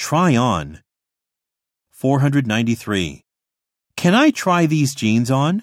Try on. 493. Can I try these jeans on?